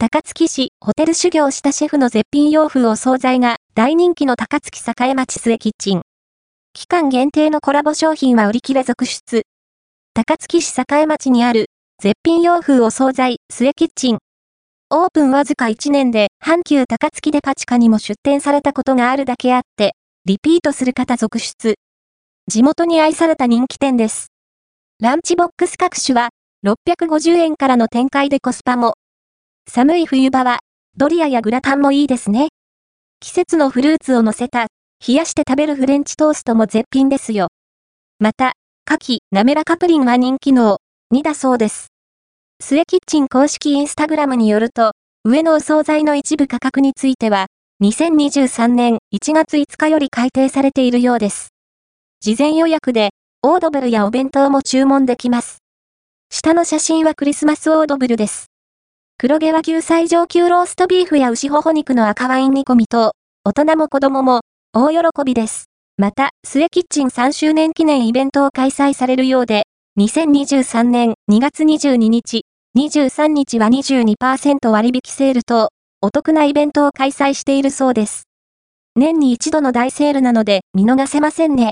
高槻市ホテル修行したシェフの絶品洋風お惣菜が大人気の高槻栄町末キッチン。期間限定のコラボ商品は売り切れ続出。高槻市栄町にある絶品洋風お惣菜末キッチン。オープンわずか1年で阪急高槻デパ地下にも出店されたことがあるだけあって、リピートする方続出。地元に愛された人気店です。ランチボックス各種は650円からの展開でコスパも寒い冬場は、ドリアやグラタンもいいですね。季節のフルーツを乗せた、冷やして食べるフレンチトーストも絶品ですよ。また、牡蠣、滑らかプリンは人気の2だそうです。末キッチン公式インスタグラムによると、上のお惣菜の一部価格については、2023年1月5日より改定されているようです。事前予約で、オードブルやお弁当も注文できます。下の写真はクリスマスオードブルです。黒毛和牛最上級ローストビーフや牛ほほ肉の赤ワイン煮込みと、大人も子供も大喜びです。また、末キッチン3周年記念イベントを開催されるようで、2023年2月22日、23日は22%割引セールと、お得なイベントを開催しているそうです。年に一度の大セールなので見逃せませんね。